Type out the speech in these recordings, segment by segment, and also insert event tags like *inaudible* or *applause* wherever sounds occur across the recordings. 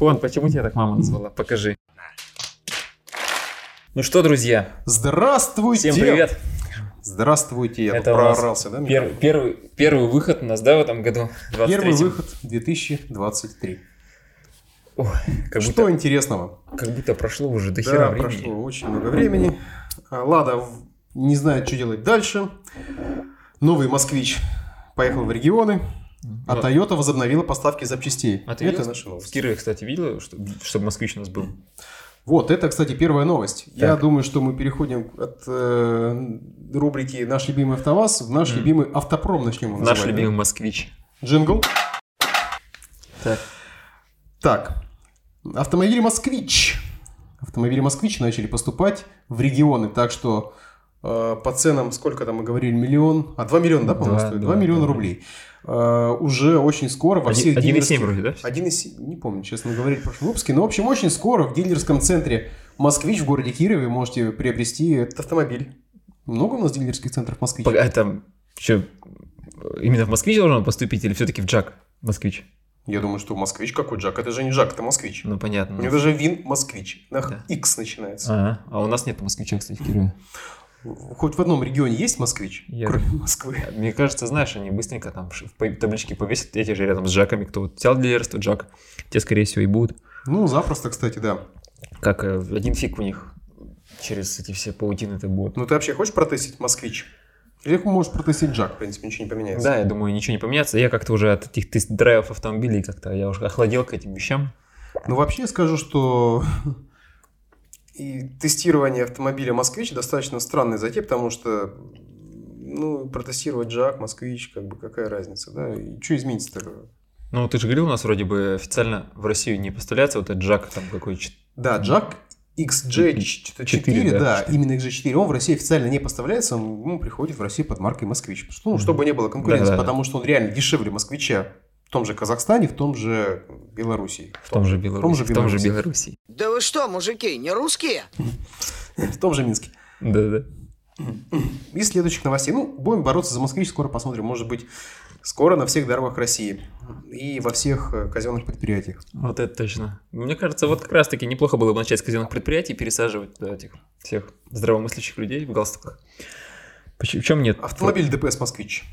Хон, почему тебя так мама назвала? Покажи. Ну что, друзья, Здравствуйте! всем привет. Здравствуйте, я Это проорался, да? Пер- первый, первый выход у нас, да, в этом году? 23-м? Первый выход 2023. Ой, как, Что будто, интересного? как будто прошло уже до хера Да, времени. прошло очень много времени. А, Лада не знает, что делать дальше. Новый москвич поехал в регионы, а Ну, Toyota возобновила поставки запчастей. А ты это наша В. Кирове, кстати, видела, что, чтобы москвич у нас был? Вот, это, кстати, первая новость. Я Так. думаю, что мы переходим от э, рубрики «Наш любимый АвтоВАЗ» в наш Мгм. любимый «Автопром» начнем его Наш называть, да? любимый москвич. Джингл. Так. Так, автомобили «Москвич». Автомобили «Москвич» начали поступать в регионы, так что э, по ценам, сколько там мы говорили, миллион, а 2 миллиона, да, по-моему, стоит? два, 2 миллиона да. рублей. Уже очень скоро во всех 1,7 дилерских- вроде, да? 1,7, не помню, честно говоря, в прошлом выпуске, но, в общем, очень скоро в дилерском центре «Москвич» в городе Кирове можете приобрести этот автомобиль. Много у нас дилерских центров «Москвич»? Пога- Это что, именно в москвич должен поступить или все-таки в Джак москвич? Я думаю, что «Москвич» какой Джак? Это же не Джак, это «Москвич». Ну, понятно. У него даже ВИН «Москвич». На Да. X начинается. Ага. А у нас нет москвича, кстати, в Кирове. Хоть в одном регионе есть москвич, Я- кроме Москвы. *laughs* Мне кажется, знаешь, они быстренько там в таблички повесят эти же рядом с Джаками, кто вот взял дилерство Джак, те, скорее всего, и будут. Ну, запросто, кстати, да. Как э, один фиг у них через эти все паутины это будет. Ну, ты вообще хочешь протестить москвич? Или можешь протестить Джак, в принципе, ничего не поменяется. Да, я думаю, ничего не поменяется. Я как-то уже от этих тест-драйвов автомобилей как-то, я уже охладел к этим вещам. Ну, вообще скажу, что *laughs* и тестирование автомобиля «Москвич» достаточно странная затея, потому что ну, протестировать Джак, Москвич, как бы какая разница, да? И что изменится-то? Ну, ты же говорил, у нас вроде бы официально в Россию не поставляется вот этот Джак там какой то Да, Джак XJ4, Четыре, да, да, именно XJ4, он в России официально не поставляется, он ну, приходит в Россию под маркой «Москвич». Ну, чтобы не было конкуренции, Да-да-да. потому что он реально дешевле «Москвича» в том же Казахстане, в том же Белоруссии. В том же Беларуси. В том же Беларуси. Да вы что, мужики, не русские? *laughs* В том же Минске. Да-да. Из следующих новостей. Ну, будем бороться за москвич, скоро посмотрим. Может быть, скоро на всех дорогах России и во всех э, казенных предприятиях. Вот это точно. Мне кажется, вот как раз-таки неплохо было бы начать с казенных предприятий и пересаживать да, этих всех здравомыслящих людей в галстуках. Почему, в чем нет? Автомобиль ДПС «Москвич».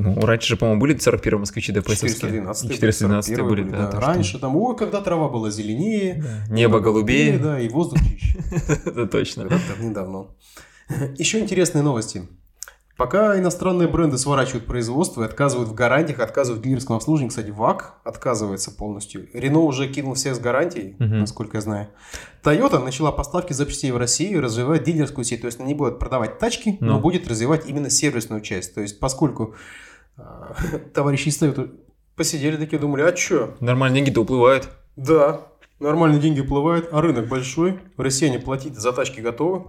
Ну, раньше же, по-моему, были 41 москвичи ДПС. 412 412 были, да. что- Раньше там, ой, когда трава была зеленее, Да. Небо голубее. да, и воздух чище. *laughs* Это точно. Давным-давно. Еще интересные новости. Пока иностранные бренды сворачивают производство и отказывают в гарантиях, отказывают в дилерском обслуживании, кстати, ВАК отказывается полностью. Рено уже кинул всех с гарантией, Мгм. насколько я знаю. Toyota начала поставки запчастей в Россию и развивает дилерскую сеть. То есть она не будет продавать тачки, но Ну. будет развивать именно сервисную часть. То есть поскольку *laughs* товарищи из Toyota посидели такие, думали, а что? Нормально деньги-то уплывают. Да, нормальные деньги уплывают, а рынок большой, россияне платить за тачки готовы,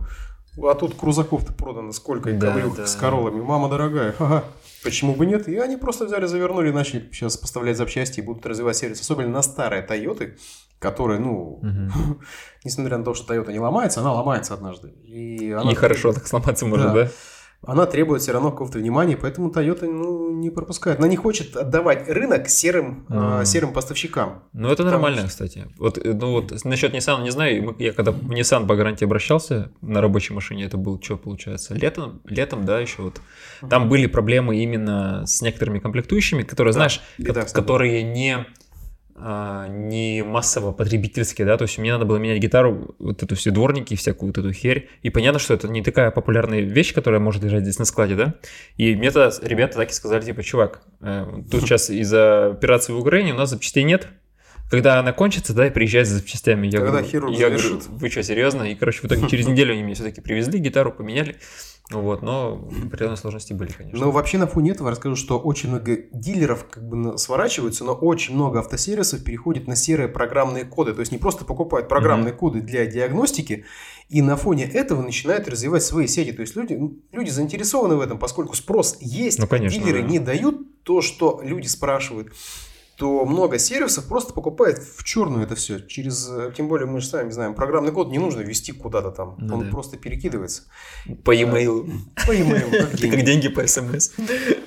а тут крузаков-то продано сколько, и Да, коврюх да. с королами, мама дорогая, ага. Почему бы нет? И они просто взяли, завернули, начали сейчас поставлять запчасти и будут развивать сервис. Особенно на старые Тойоты, которые, ну, Мгм. *laughs* несмотря на то, что Тойота не ломается, она ломается однажды. И, она И хорошо так сломаться может, Да. да? Она требует все равно какого-то внимания, поэтому Toyota ну, не пропускает. Она не хочет отдавать рынок серым, А. э, серым поставщикам. Ну, это нормально, что- кстати. Вот, э, ну, вот насчет Nissan не знаю. Я когда в Nissan по гарантии обращался на рабочей машине, это был что получается? Летом, летом, да, еще вот. Там были проблемы именно с некоторыми комплектующими, которые, знаешь, беда с тобой. которые не а, не массово потребительские, да, то есть мне надо было менять гитару, вот эту все дворники, всякую вот эту херь, и понятно, что это не такая популярная вещь, которая может лежать здесь на складе, да, и мне тогда ребята так и сказали, типа, чувак, э, тут сейчас из-за операции в Украине у нас запчастей нет, когда она кончится, да, и приезжай за запчастями. Я Когда говорю, хирург я говорю, вы что, серьезно? И, короче, в итоге через неделю они мне все-таки привезли, гитару поменяли. Вот, но определенные сложности были, конечно. Но вообще на фоне этого расскажу, что очень много дилеров как бы сворачиваются, но очень много автосервисов переходит на серые программные коды. То есть не просто покупают программные коды для диагностики, и на фоне этого начинают развивать свои сети. То есть люди, люди заинтересованы в этом, поскольку спрос есть, Ну, конечно, дилеры да. не дают то, что люди спрашивают. Что много сервисов просто покупает в черную это все. Через, э, тем более мы же сами знаем, программный код не нужно ввести куда-то там. Ну Он да. просто перекидывается. По e-mail. *laughs* По e-mail, как Это деньги. как деньги по смс. *laughs*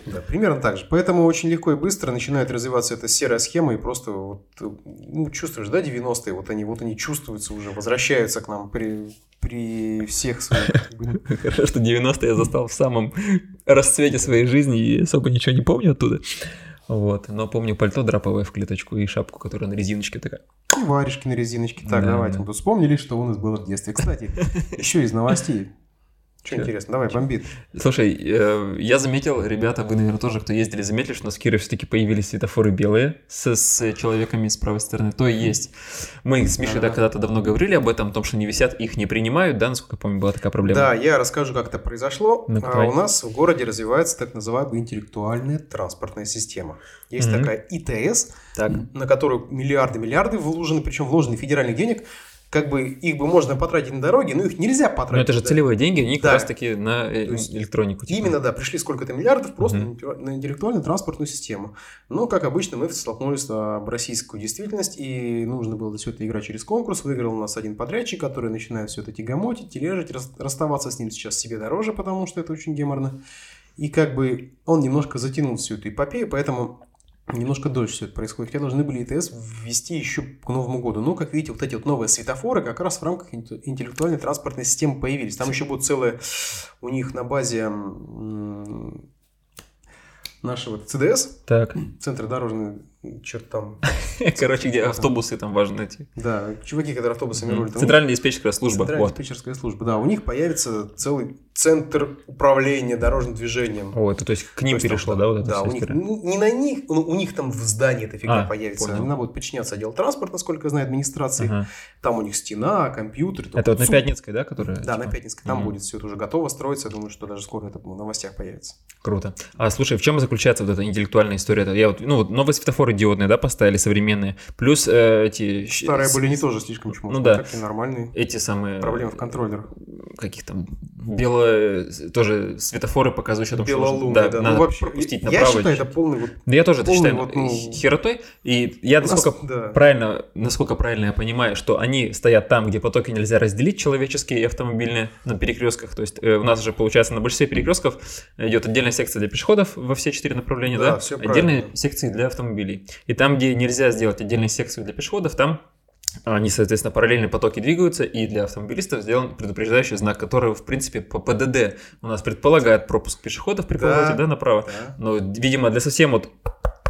Да, примерно так же. Поэтому очень легко и быстро начинает развиваться эта серая схема, и просто вот, ну, чувствуешь, да, 90-е, вот они, вот они чувствуются уже, возвращаются к нам при, при всех своих... *laughs* Хорошо, что 90-е я застал в самом расцвете своей жизни и особо ничего не помню оттуда. Вот, но помню пальто драповое в клеточку и шапку, которая на резиночке такая. И варежки на резиночке. Так, Да, давайте. да. Вспомнили, что у нас было в детстве. Кстати, *laughs* еще из новостей. Что интересно, давай, бомбит. Слушай, э, я заметил, ребята, вы, наверное, тоже, кто ездили, заметили, что у нас в Кирове все-таки появились светофоры белые с, с человеками с правой стороны. То есть мы с Мишей да, когда-то давно говорили об этом, о том, что не висят, их не принимают, да, насколько я помню, была такая проблема. Да, я расскажу, как это произошло. Ну-ка, А, у нас в городе развивается так называемая интеллектуальная транспортная система. Есть Мгм. такая ИТС, Так, на которую миллиарды-миллиарды вложены, причем вложены федеральных денег. Как бы их бы можно потратить на дороги, но их нельзя потратить. но это же да. целевые деньги, они Да. как раз-таки на э, электронику. типа. Именно, да, пришли сколько-то миллиардов просто Мгм. на интеллекту- на интеллектуальную транспортную систему. Но, как обычно, мы столкнулись в российскую действительность, и нужно было все это играть через конкурс. Выиграл у нас один подрядчик, который начинает все это тягомотить, тележить, рас- расставаться с ним сейчас себе дороже, потому что это очень геморно. И как бы он немножко затянул всю эту эпопею, поэтому немножко дольше все это происходит. Хотя должны были ИТС ввести еще к Новому году. Но, как видите, вот эти вот новые светофоры как раз в рамках инте- интеллектуальной транспортной системы появились. Там еще будет целая у них на базе нашего ЦДС, Так, Центр дорожный, что-то там, *laughs* короче, где автобусы там важно найти. да, чуваки, которые автобусами рулят. Центральная диспетчерская служба. Центральная диспетчерская служба, да, у них появится целый центр управления дорожным движением. О, это то есть к ним перешло, да, вот это Да, у них, ну, не на них, ну, у них там в здании эта фигня А, появится. Она будет подчиняться отделу транспорта, насколько я знаю, администрации. Там у них стена, компьютер. Это вот на Пятницкой, да, которая? Да, на типа? Пятницкой. Там будет все это уже готово строиться. Я думаю, что даже скоро это в новостях появится. Круто. А слушай, в чем заключается вот эта интеллектуальная история? Я вот, ну вот новые светофоры диодные, да, поставили современные, плюс э, эти Старые были не тоже слишком чмо. Ну да. Нормальные. эти самые Проблемы в контроллерах. каких там белые тоже светофоры показывающие о том, что нужно- Белолунные, да. надо Ну, вообще, пропустить я направо. считаю, или это полный вот... Да я тоже это считаю вот, ну, херотой. И я нас- насколько да. правильно, насколько правильно я понимаю, что они стоят там, где потоки нельзя разделить человеческие и автомобильные на перекрестках. То есть э, у нас же получается на большинстве перекрестков идет отдельная секция для пешеходов во все четыре направления, Да, да? всё Отдельные правильно. секции для автомобилей. И там, где нельзя сделать отдельные секции для пешеходов, там они, соответственно, параллельно потоки двигаются, и для автомобилистов сделан предупреждающий знак, который, в принципе, по ПДД у нас предполагает пропуск пешеходов при Да. повороте да, направо. Да. Но, видимо, для совсем вот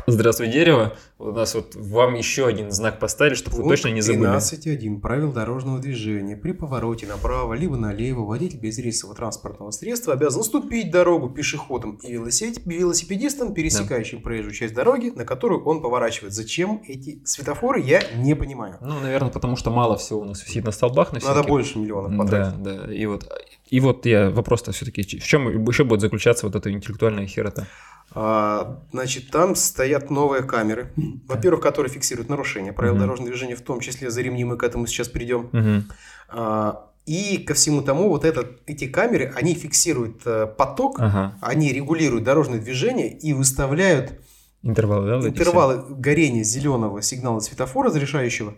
Здравствуй, дерево. У нас вот вам еще один знак поставили, чтобы вы точно не забыли. 13.1 правил дорожного движения. При повороте направо либо налево водитель безрейсового транспортного средства обязан уступить дорогу пешеходам и велосипед- велосипедистам, пересекающим проезжую часть дороги, на которую он поворачивает. Зачем эти светофоры, я не понимаю. Ну, наверное, потому что мало всего у нас висит на столбах. На Надо больше миллионов Да, потратить. да. И вот, и вот я вопрос-то все-таки, в чем еще будет заключаться вот эта интеллектуальная херота? А, значит, там стоят новые камеры, во-первых, которые фиксируют нарушения правил Мгм. дорожного движения, в том числе за ремни, мы к этому сейчас придем. А, И ко всему тому, вот этот, эти камеры, они фиксируют э, поток, Ага. они регулируют дорожное движение и выставляют Интервалы, да? интервалы горения зеленого сигнала светофора разрешающего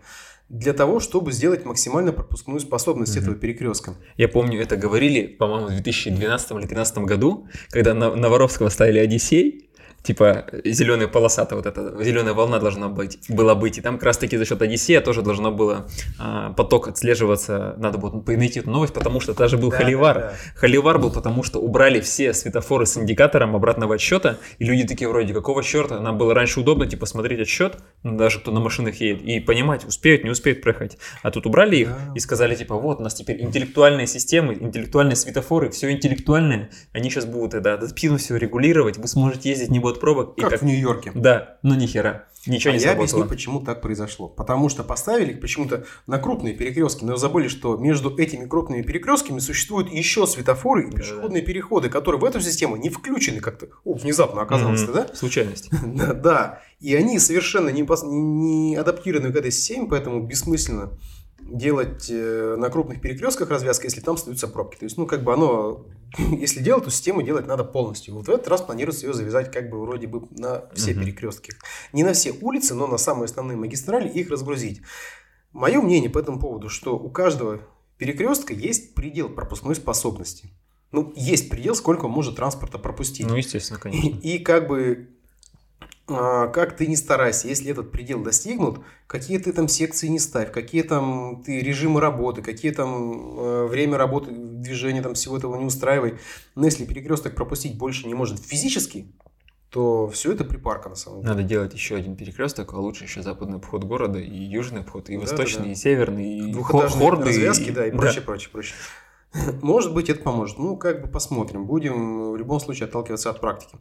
для того, чтобы сделать максимально пропускную способность Мгм. этого перекрестка. Я помню, это говорили, по-моему, в 2012 или 2013 году, когда на, на Воровского ставили Одиссей, типа зеленая полосата, вот эта зеленая волна должна быть, была быть, и там как раз таки за счет Одиссея тоже должно было а, поток отслеживаться, надо было найти эту новость, потому что даже был Да, холивар. да, да. Холивар был, потому что убрали все светофоры с индикатором обратного отсчета, и люди такие вроде, какого черта, нам было раньше удобно, типа, смотреть отсчет, ну, даже кто на машинах едет, и понимать, успеют, не успеют проехать. А тут убрали их Да. и сказали, типа, вот, у нас теперь интеллектуальные системы, интеллектуальные светофоры, все интеллектуальное, они сейчас будут это адаптивно все регулировать, вы сможете ездить, не будет пробок. и Как в Нью-Йорке. Да, ну ни хера, ничего А не я объясню, сработало. почему так произошло. Потому что поставили почему-то на крупные перекрестки, но забыли, что между этими крупными перекрестками существуют еще светофоры и пешеходные переходы, которые в эту систему не включены как-то. О, внезапно оказалось, Мгм. да? Случайность. *laughs* Да, да. И они совершенно не, пос- не адаптированы к этой системе, поэтому бессмысленно делать э, на крупных перекрестках развязка, если там остаются пробки. То есть, ну, как бы оно, *clears throat* если делать, то систему делать надо полностью. Вот в этот раз планируется ее завязать как бы вроде бы на все Мгм. перекрестки. Не на все улицы, но на самые основные магистрали их разгрузить. Мое мнение по этому поводу, что у каждого перекрестка есть предел пропускной способности. Ну, есть предел, сколько может транспорта пропустить. Ну, естественно, И, конечно. и как бы, как ты не старайся, если этот предел достигнут, какие ты там секции не ставь, какие там ты режимы работы, какие там э, время работы, движения, там всего этого не устраивай. Но если перекресток пропустить больше не может физически, то все это припарка на самом деле. Надо делать еще один перекресток, а лучше еще западный обход города, и южный обход, и Да, восточный, да, да. и северный, и Двухэтажные хорды. развязки, да, и прочее, прочее, прочее. *laughs* Может быть, это поможет. Ну, как бы посмотрим. Будем в любом случае отталкиваться от практики.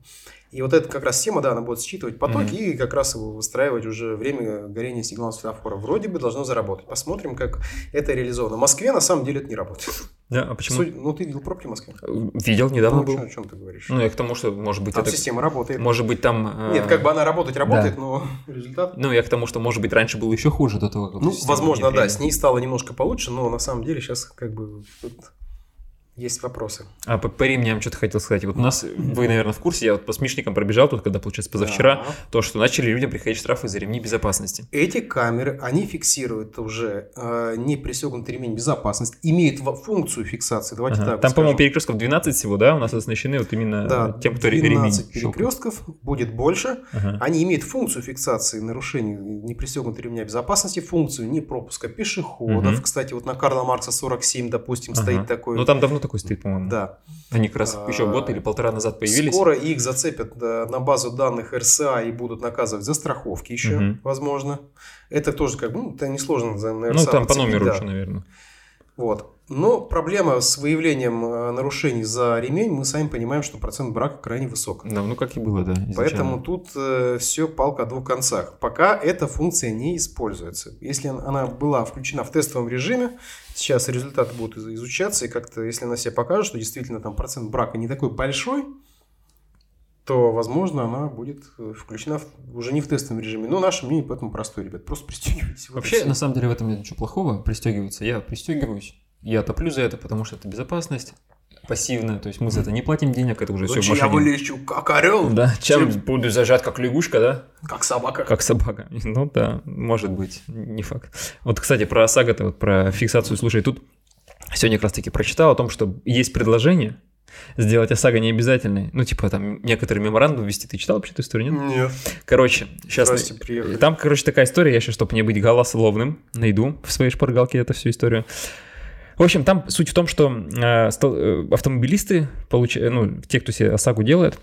И вот эта как раз тема, да, она будет считывать потоки Мгм. и как раз его выстраивать уже время горения сигнала светофора. Вроде бы должно заработать. Посмотрим, как это реализовано. В Москве на самом деле это не работает. Да, а почему? Судя- ну, ты видел пробки в Москве? Видел, недавно Ну, был. о чем ты говоришь? Ну, я к тому, что, может быть, Там это... система работает. Может быть, там... э, Нет, как бы она работать работает, но *laughs* результат... Ну, я к тому, что, может быть, раньше было еще хуже до того, как... Ну, возможно, да, с ней стало немножко получше, но на самом деле сейчас как бы есть вопросы. А по, по ремням что-то хотел сказать. Вот у нас, вы, наверное, в курсе, я вот по смешникам пробежал тут, когда, получается, позавчера, Да. то, что начали людям приходить штрафы за ремни безопасности. Эти камеры, они фиксируют уже э, не пристегнутый ремень безопасности, имеют функцию фиксации. Давайте Ага. так Там, по-моему, перекрестков 12 всего, да, у нас оснащены вот именно да, тем, кто ре- 12 ремень щелкает. перекрестков, будет больше. Ага. Они имеют функцию фиксации нарушений не пристегнутого ремня безопасности, функцию не пропуска пешеходов. Мгм. Кстати, вот на Карла Маркса 47, допустим, Ага. стоит такой. Ну, там давно такой стоит, по-моему. Да. Они как раз А, еще год или полтора назад появились. Скоро их зацепят э, на базу данных РСА и будут наказывать за страховки еще, Мгм. возможно. Это тоже как бы, ну, это несложно за на Ну, РСА там по номеру да. уже, наверное. Вот. Но проблема с выявлением э, нарушений за ремень, мы сами понимаем, что процент брака крайне высок. Да, ну, как и было, да. изначально. Поэтому тут все палка о двух концах. Пока эта функция не используется. Если он- она была включена в тестовом режиме, сейчас результаты будут из- изучаться, и как-то, если она себя покажет, что действительно там процент брака не такой большой, то, возможно, она будет э, включена в- уже не в тестовом режиме. Но наше мнение поэтому простое, ребят. Просто пристегивайтесь. Вообще, на самом деле, в этом нет ничего плохого. Пристегиваться. Я пристегиваюсь. Я топлю за это, потому что это безопасность пассивная. То есть мы за это не платим денег, это уже все в Лучше я вылечу как орел, Да, чем чем буду зажат как лягушка, да? как собака. Как собака. Ну да, может быть, не факт. Вот, кстати, про ОСАГО-то, вот про фиксацию, слушай, тут сегодня как раз таки прочитал о том, что есть предложение сделать ОСАГО необязательной. Ну, типа, там, некоторые меморандумы ввести. Ты читал вообще эту историю, нет? Нет. Короче, сейчас... Здрасте, приехали. Там, короче, такая история, я сейчас, чтобы не быть голословным, найду в своей шпаргалке эту всю историю. В общем, там суть в том, что э, э, автомобилисты, получ... ну, те, кто себе ОСАГО делает,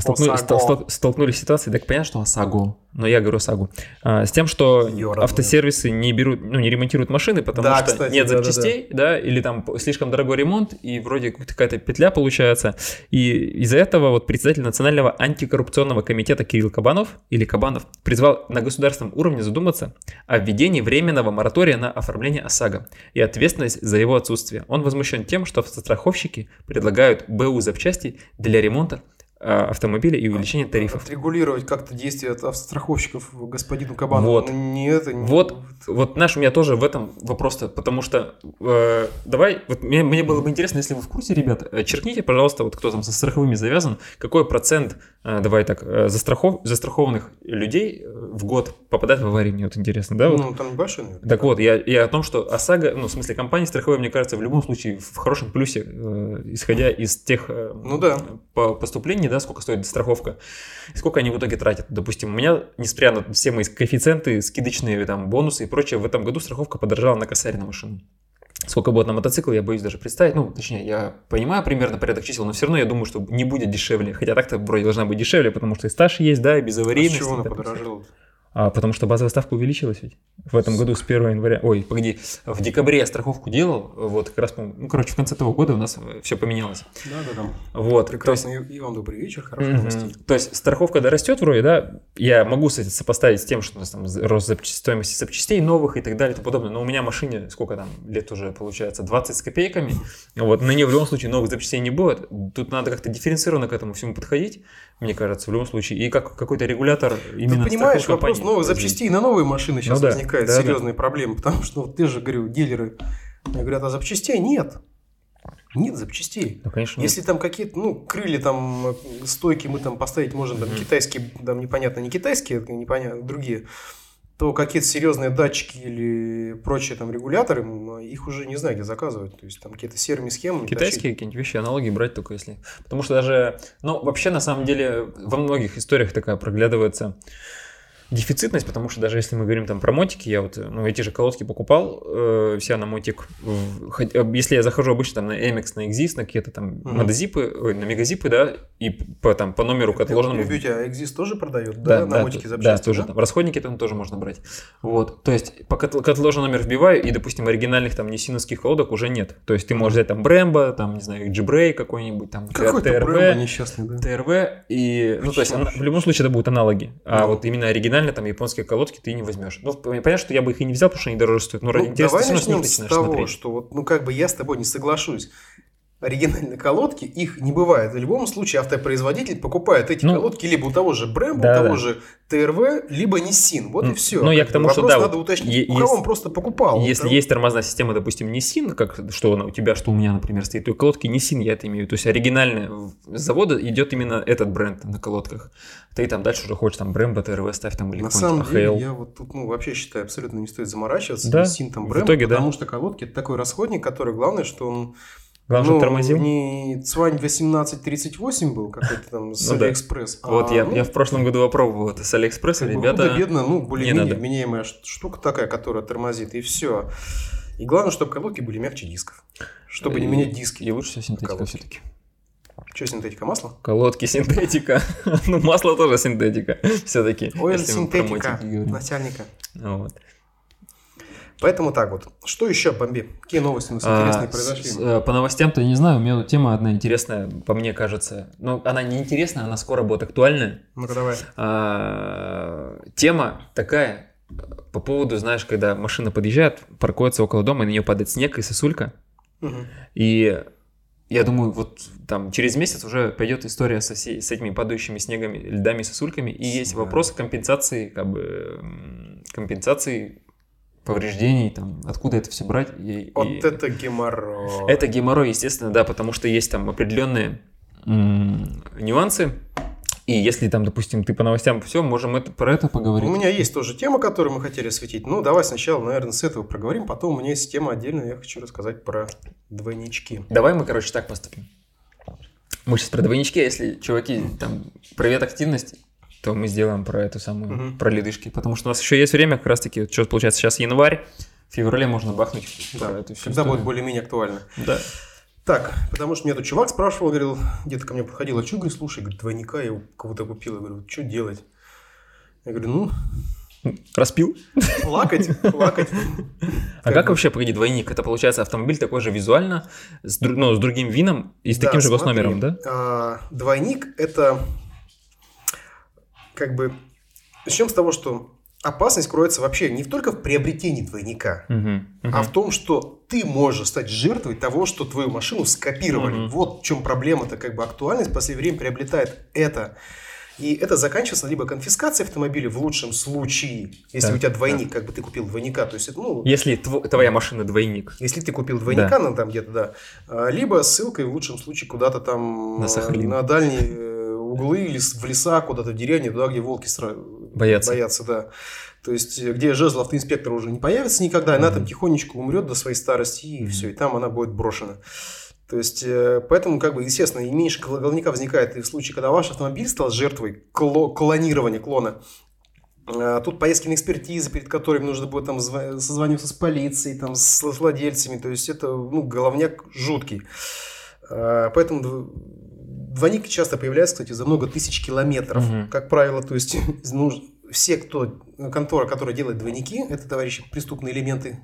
столкнули- стал- стал- столкнулись с ситуацией, так понятно, что ОСАГО, но я говорю ОСАГО, а, с тем, что родной. автосервисы не берут, ну, не ремонтируют машины, потому Да, что кстати, нет запчастей, да, или там слишком дорогой ремонт, и вроде какая-то петля получается. И из-за этого вот председатель Национального антикоррупционного комитета Кирилл Кабанов, или Кабанов, призвал на государственном уровне задуматься о введении временного моратория на оформление ОСАГО и ответственность за его отсутствие. Он возмущен тем, что автостраховщики предлагают БУ запчасти для ремонта автомобиля и увеличения тарифов. Отрегулировать как-то действия автостраховщиков господину Кабанову. Вот. Ну, Не это, не- Вот, вот наш у меня тоже в этом вопрос-то, потому что э, давай, вот мне, мне было бы интересно, если вы в курсе, ребята, э, черкните, пожалуйста, вот кто там со страховыми завязан, какой процент, э, давай так, э, застрахов, застрахованных людей э, в год попадает в аварии, мне вот интересно, да? Вот. Ну, там небольшой, наверное. Так вот, я, я о том, что ОСАГО, ну, в смысле, компании страховые, мне кажется, в любом случае в хорошем плюсе, э, исходя из тех э, Ну да. по- поступлений, да, сколько стоит страховка, и сколько они в итоге тратят. Допустим, у меня, несмотря на все мои коэффициенты, скидочные там бонусы и прочее, в этом году страховка подорожала на косарь на машину. Сколько будет на мотоцикл, я боюсь даже представить. Ну, точнее, я понимаю примерно порядок чисел, но все равно я думаю, что не будет дешевле. Хотя так-то вроде должна быть дешевле, потому что и стаж есть, да, и А с безаварийность. чего она подорожала? А, потому что базовая ставка увеличилась ведь в этом году с 1 января. Ой, погоди, в декабре я страховку делал, вот как раз, ну, короче, в конце того года у нас все поменялось. Да, да, да. Вот, то есть, Прекрасно. И вам добрый вечер, хороших Мгм. новостей. то есть страховка дорастет вроде, да, я могу этим сопоставить с тем, что у нас там рост запча- стоимости запчастей новых и так далее и тому подобное, но у меня машине сколько там лет уже получается, 20 с копейками, вот, на нее в любом случае новых запчастей не будет, тут надо как-то дифференцированно к этому всему подходить, мне кажется, в любом случае. И как какой-то регулятор именно Ты понимаешь, вопрос компании новых производить. запчастей на новые машины сейчас Ну да, возникают да, да. серьезные проблемы, потому что вот ты же, говорю, дилеры говорят, а запчастей нет. Нет запчастей. Ну, конечно, нет. Если там какие-то, ну, крылья там, э, стойки мы там поставить можем, там, Мгм. китайские, там, непонятно, не китайские, непонятно, другие, то какие-то серьезные датчики или прочие там регуляторы, их уже не знаю, где заказывать. То есть там какие-то серыми схемами. Китайские какие-нибудь вещи, аналоги брать только если... Потому что даже... Ну, вообще, на самом деле, во многих историях такая проглядывается дефицитность, потому что даже если мы говорим там про мотики, я вот, ну, эти же колодки покупал, э, вся на мотик, хоть- э, если я захожу обычно там на MX, на Exist, на какие-то там Мгм. модозипы, ой, на мегазипы, да, и по, там, по номеру к отложенному... А Exist тоже продает, да, на мотике т- запчасти, да, тоже там. Расходники там тоже можно брать. Вот. То есть, по кат- каталожный номер вбиваю, и, допустим, оригинальных там несиновских колодок уже нет. То есть, ты можешь взять там Брэмбо, там, не знаю, G-Bray какой-нибудь, там, Какой-то TRV, Брэмбо несчастный, да. ТРВ, и, ну, то есть, она- в любом случае, это будут аналоги. А Ну. вот именно оригинальные там японские колодки ты не возьмешь. Ну, понятно, что я бы их и не взял, потому что они дороже стоят. Но Ну, интереса давай начнем с того, смотреть. что вот, ну как бы я с тобой не соглашусь. Оригинальные колодки, их не бывает. В любом случае автопроизводитель покупает эти Ну, колодки либо у того же Brembo, да, у того да. же TRV, либо Nissin. Вот Ну, и все. ну, я к тому, что да, надо вот уточнить, е- у кого он просто покупал. Если Там- есть тормозная система, допустим, Nissin, как что у тебя, что у меня, например, стоит, то колодки Nissin, я это имею в. То есть оригинальная с завода идет именно этот бренд на колодках. Ты там дальше уже хочешь там Brembo, TRV ставь там или На самом деле, AHL. я вот тут ну, вообще считаю, абсолютно не стоит заморачиваться. Да, Nissin там в Brembo, итоге, да. потому что колодки это такой расходник, который главное, что он Главное, ну, тормозил. не Цвань 1838 был какой-то там с Ну да. Алиэкспресс. Вот а, я, ну, я в прошлом году попробовал это с Алиэкспресса, Как бы ребята. худо-бедно, ну, не более-менее вменяемая штука такая, которая тормозит, и все. И главное, чтобы колодки были мягче дисков. Чтобы не И- менять диски. И лучше всего синтетика все-таки. Что, синтетика масла? Колодки синтетика. *laughs* ну, масло тоже синтетика. Все-таки. Ой, синтетика начальника. Вот. Поэтому так вот. Что еще, Бомби? Какие новости у нас А, интересные с- произошли? с- э, По новостям-то не знаю, у меня тут тема одна интересная, по мне кажется. Ну, она не интересная, она скоро будет актуальная. Ну-ка давай. А, Тема такая, по поводу, знаешь, когда машина подъезжает, паркуется около дома, и на нее падает снег и сосулька. Мгм. И я думаю, вот там через месяц уже пойдет история со всей- с этими падающими снегами, льдами, сосульками, и есть Да. вопрос компенсации, как бы, компенсации повреждений, там, откуда это все брать. И, Вот и- это геморрой. это геморрой, естественно, да, потому что есть там определенные м, нюансы. И если там, допустим, ты по новостям все, можем это, про это У поговорить. меня есть тоже тема, которую мы хотели осветить. Ну, давай сначала, наверное, с этого проговорим. Потом у меня есть тема отдельная. Я хочу рассказать про двойнички. Давай мы, короче, так поступим. Мы сейчас про двойнички, а если, чуваки, там, привет активность, то мы сделаем про эту самую, Мгм. про ледышки. Потому что у нас еще есть время, как раз-таки, что получается, сейчас январь, в феврале можно бахнуть Да, эту всю Когда историю. будет более-менее актуально. Да. Так, потому что меня тут чувак спрашивал, говорил, где-то ко мне подходил, а что, говорит, слушай, говорит, двойника я у кого-то купил. Я говорю, что делать? Я говорю, ну, Распил? плакать, плакать. А как вообще, погоди, двойник? Это получается автомобиль такой же визуально, с, ну, с другим вином и с Да, таким же смотри, госномером, да? а, двойник – это как бы... Начнем с того, что опасность кроется вообще не только в приобретении двойника, Мгм, мгм. а в том, что ты можешь стать жертвой того, что твою машину скопировали. Мгм. Вот в чем проблема-то, как бы актуальность в последнее время приобретает это. И это заканчивается либо конфискацией автомобиля в лучшем случае, если Так, у тебя двойник, как бы ты купил двойника, то есть ну, Если тво- твоя машина двойник. если ты купил двойника, ну, там где-то, да, а, либо ссылкой в лучшем случае куда-то там На Сахалин. на дальние э, углы или в леса, куда-то в деревню, туда, где волки сра- Боятся. боятся, да. То есть, где жезл автоинспектора уже не появится никогда, и она там тихонечко умрет до своей старости, и Мгм. все, и там она будет брошена. То есть, э, поэтому, как бы, естественно, и меньше головника возникает и в случае, когда ваш автомобиль стал жертвой кло- клонирования, клона. А, Тут поездки на экспертизы, перед которыми нужно будет там зва- созваниваться с полицией, там, с владельцами. То есть, это ну, головняк жуткий. А, Поэтому двойник часто появляется, кстати, за много тысяч километров. Мгм. Как правило, то есть, *laughs* ну, все, кто, контора, которая делает двойники, это товарищи преступные элементы,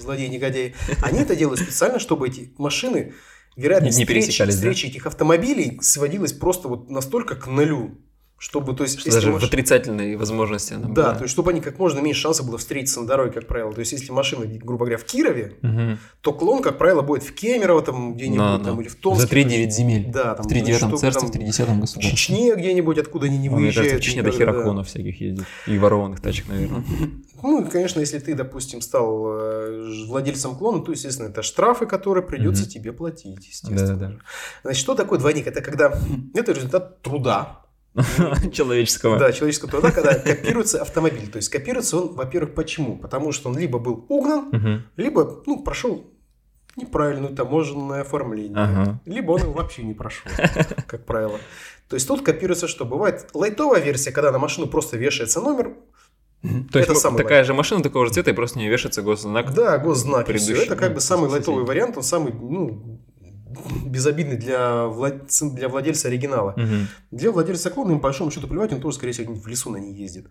злодеи, негодяи, они это делают специально, чтобы эти машины, вероятность Не- не встречи, пересекались, да? встречи этих автомобилей сводилась просто вот настолько к нулю. Чтобы, то есть, Что если даже маш- в отрицательной возможности она Да, была. то есть, чтобы они как можно меньше шансов было встретиться на дороге, как правило. То есть, если машина, грубо говоря, в Кирове, Мгм. то клон, как правило, будет в Кемерово там где-нибудь, Да, там, да. или в Томске. За 3-9 земель. Да, там, в 3-9 чтобы царстве, в 3-10 В государстве. Чечне где-нибудь, откуда они не Ну, Мне кажется, выезжают. в Чечне до никогда, да. хераконов всяких ездит. И ворованных тачек, *laughs* наверное. Ну, и, конечно, если ты, допустим, стал э, владельцем клона, то, естественно, это штрафы, которые придется Мгм. тебе платить, естественно. Да-да-да. Значит, что такое двойник? Это когда *laughs* это результат труда, *laughs* Человеческого. да, человеческого труда, когда копируется автомобиль. То есть копируется он, во-первых, почему? Потому что он либо был угнан, либо, ну, прошел неправильное таможенное оформление, Ага. либо он его вообще не прошел, как правило. То есть тут копируется что? Бывает лайтовая версия, когда на машину просто вешается номер, То есть Это м- самый такая же машина такого же цвета, и просто не вешается госзнак. Да, госзнак. Предыдущий, Это как бы самый лайтовый вариант, он самый, ну, безобидный для, влад- для владельца оригинала. Мгм. Для владельца клона, им по большому счету плевать, он тоже, скорее всего, в лесу на ней ездит.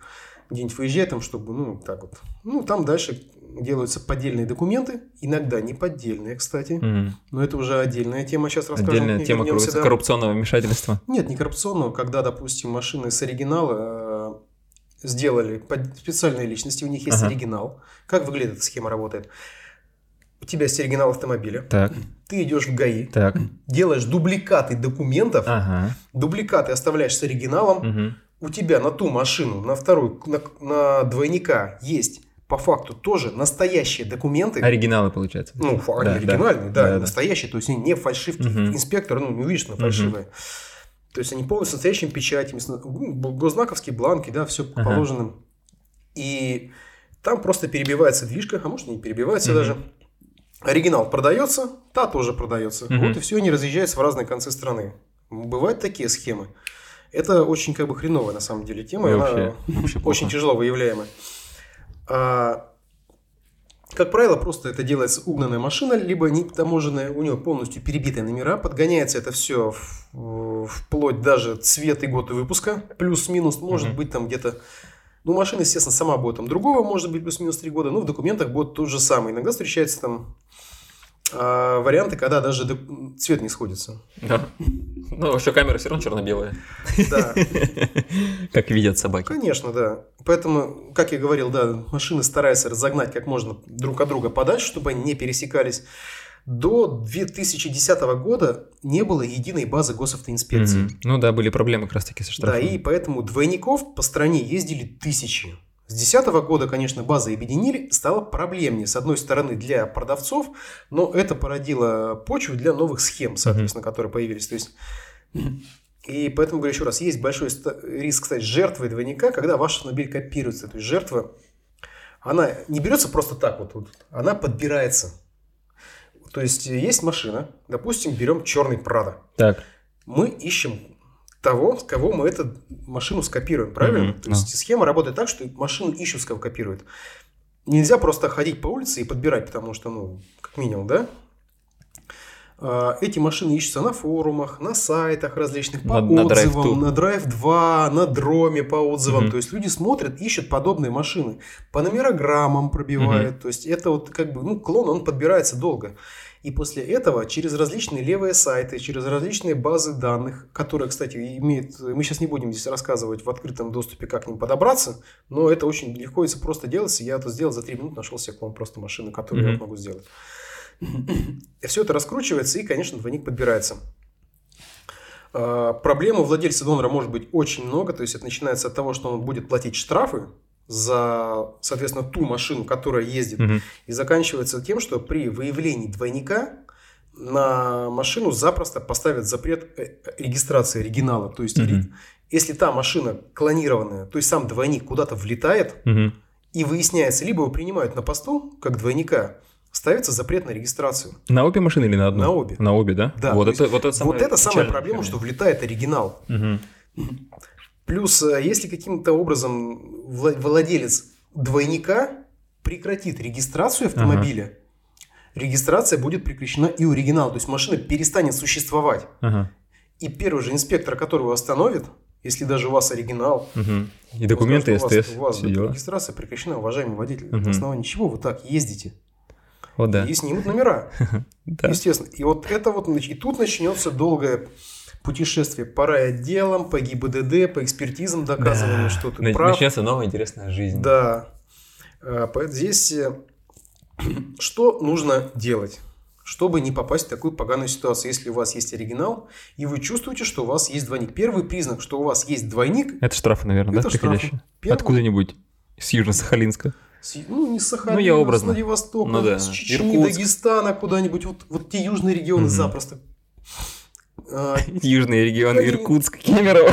Где-нибудь выезжает там, чтобы, ну, так вот. Ну, там дальше делаются поддельные документы, иногда не поддельные, кстати. Мгм. Но это уже отдельная тема, сейчас расскажем. Отдельная тема вернемся, да. коррупционного вмешательства. Нет, не коррупционного, когда, допустим, машины с оригинала э, сделали под специальные личности, у них есть Ага. оригинал. Как выглядит эта схема работает? У тебя есть оригинал автомобиля, Так, ты идешь в ГАИ, так. делаешь дубликаты документов, Ага. дубликаты оставляешь с оригиналом, Мгм. у тебя на ту машину, на вторую, на, на двойника есть по факту тоже настоящие документы. Оригиналы, получается. Ну, Да, они да. оригинальные, да, Да, да. настоящие, то есть они не фальшивки. Мгм. Инспектор, ну, не увидишь, Мгм. фальшивые. То есть они полностью настоящими печатями, ну, госзнаковские бланки, да, все Ага. положенным. И там просто перебивается движка, а может не перебивается Мгм. даже. Оригинал продается, та тоже продается. Мгм. Вот и все, они разъезжаются в разные концы страны. Бывают такие схемы. Это очень как бы хреновая на самом деле тема, и она Вообще, *laughs* вообще очень тяжело выявляемая. А, как правило, просто это делается угнанная машина, либо не таможенная, у нее полностью перебитые номера, подгоняется это все вплоть даже цвет и год выпуска, плюс-минус, может Мгм. быть там где-то ну, машина, естественно, сама будет там другого, может быть, плюс-минус 3 года, но в документах будет тот же самый. Иногда встречаются там а, варианты, когда даже цвет не сходится. Да. Ну, вообще камера все равно черно-белая. Да, *laughs* Как видят собаки. конечно, да. Поэтому, как я говорил, да, машины стараются разогнать как можно друг от друга подальше, чтобы они не пересекались. До 2010 года не было единой базы госавтоинспекции. Мгм. Ну да, были проблемы как раз-таки со Да, штрафами. и поэтому двойников по стране ездили тысячи. С 2010 года, конечно, базы объединили, стало проблемнее. С одной стороны, для продавцов, но это породило почву для новых схем, соответственно, которые появились. То есть, и поэтому, говорю еще раз, есть большой риск стать жертвой двойника, когда ваш автомобиль копируется. То есть, жертва, она не берется просто так вот, вот, она подбирается. То есть, есть машина, допустим, берем черный Прада Так, мы ищем того, с кого мы эту машину скопируем, правильно? Мгм, То есть схема работает так, что машину ищут, с кого копируют. Нельзя просто ходить по улице и подбирать, потому что, ну, как минимум, да? А, Эти машины ищутся на форумах, на сайтах различных, по На- отзывам, Drive2. на Drive 2, на Дроме по отзывам. Мгм. То есть люди смотрят, ищут подобные машины, по номерограммам пробивают. То есть это вот как бы, ну, клон, он подбирается долго. И после этого через различные левые сайты, через различные базы данных, которые, кстати, имеют... Мы сейчас не будем здесь рассказывать в открытом доступе, как к ним подобраться, но это очень легко и просто делается. Я это сделал за 3 минуты, нашел себе клон просто машины, которую я Мгм. вот могу сделать. *clears throat* Все это раскручивается, и, конечно, двойник подбирается. А, Проблем у владельца донора может быть очень много. То есть это начинается от того, что он будет платить штрафы за, соответственно, ту машину, которая ездит Мгм. и заканчивается тем, что при выявлении двойника на машину запросто поставят запрет э, регистрации оригинала. То есть, ори- если та машина клонированная, то есть сам двойник куда-то влетает, Мгм. и выясняется, либо его принимают на посту, как двойника, ставится запрет на регистрацию. На обе машины или на одну? На обе. На обе, да? Да, Вот то это, есть вот это самая вот это самая проблема, что влетает оригинал. Мгм. Плюс, э, если каким-то образом вла- владелец двойника прекратит регистрацию автомобиля, регистрация будет прекращена и у оригинала. То есть машина перестанет существовать. Ага. И первый же инспектор, который его остановит, если даже у вас оригинал, Мгм. И документы, скажет, СТС, у вас, у вас дела. регистрация прекращена, уважаемый водитель. Мгм. На основании чего вы так ездите? Вот да. И снимут номера. *laughs* Естественно. И вот это вот, и тут начнется долгое путешествие по райотделам, по ГИБДД, по экспертизам доказывания, Да. что ты На- прав. Начнется новая интересная жизнь. Да. А, поэт- Здесь э, *clears throat* что нужно делать, чтобы не попасть в такую поганую ситуацию, если у вас есть оригинал, и вы чувствуете, что у вас есть двойник. Первый признак, что у вас есть двойник, Это штрафы, наверное, да, Это штрафы. приходящие? Первый- Откуда-нибудь. С Южно-Сахалинска. с- ну, не с Сахалина, Ну, я образно. с Владивостока, Ну да. с Чечни, Иркутск. Дагестана, куда-нибудь, вот, вот те южные регионы Мгм. запросто. А, Южный регион, Калинин- Иркутск, Кемерово.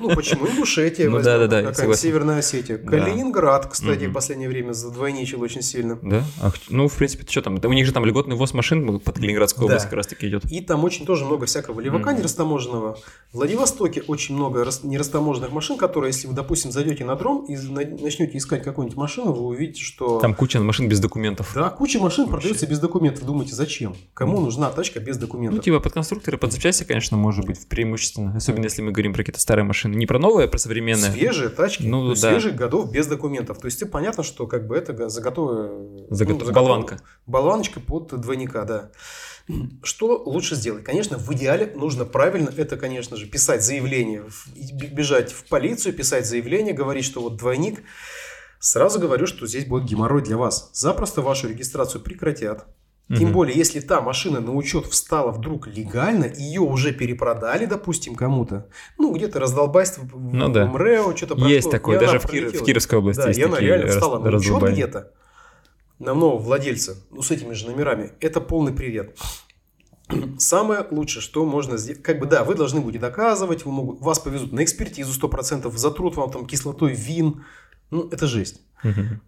Ну, почему? Ингушетия, Ну, возьмем, я какая-нибудь согласен. Северная Осетия. Да. Калининград, кстати, в последнее время задвойничал очень сильно. Да? Ах, ну, в принципе, что там? Да У них же там льготный ввоз машин под Калининградскую Да. область как раз таки идет. И там очень тоже много всякого левака нерастаможенного. В Владивостоке очень много рас- нерастаможенных машин, которые, если вы, допустим, зайдете на дром и на- начнете искать какую-нибудь машину, вы увидите, что... Там куча машин без документов. Да, куча машин продается без документов. Думаете, зачем? Кому нужна тачка без Ну, документов? типа под конструкторы, под запчасти, конечно, может быть преимущественно. Особенно если мы говорим про какие-то старые машины. Не про новые, а про современные. Свежие тачки, Ну, да. свежих годов без документов. То есть, понятно, что как бы это га- заготовая... Заготов- ну, заготов- болванка. Болваночка под двойника, да. Что лучше сделать? Конечно, в идеале нужно правильно это, конечно же, писать заявление, бежать в полицию, писать заявление, говорить, что вот двойник. Сразу говорю, что здесь будет геморрой для вас. Запросто вашу регистрацию прекратят. Тем Мгм. более, если та машина на учет встала вдруг легально, ее уже перепродали, допустим, кому-то. Ну, где-то раздолбайство в Ну да. МРЭО, что-то Есть прошло, такое, и она даже в, Кир- в Кировской области Да, есть и она такие реально встала на учет где-то на нового владельца, ну, с этими же номерами. Это полный привет. Самое лучшее, что можно сделать, как бы, да, вы должны будете доказывать, вы могут, вас повезут на экспертизу 100%, затрут вам там кислотой вин, ну, это жесть. Мгм.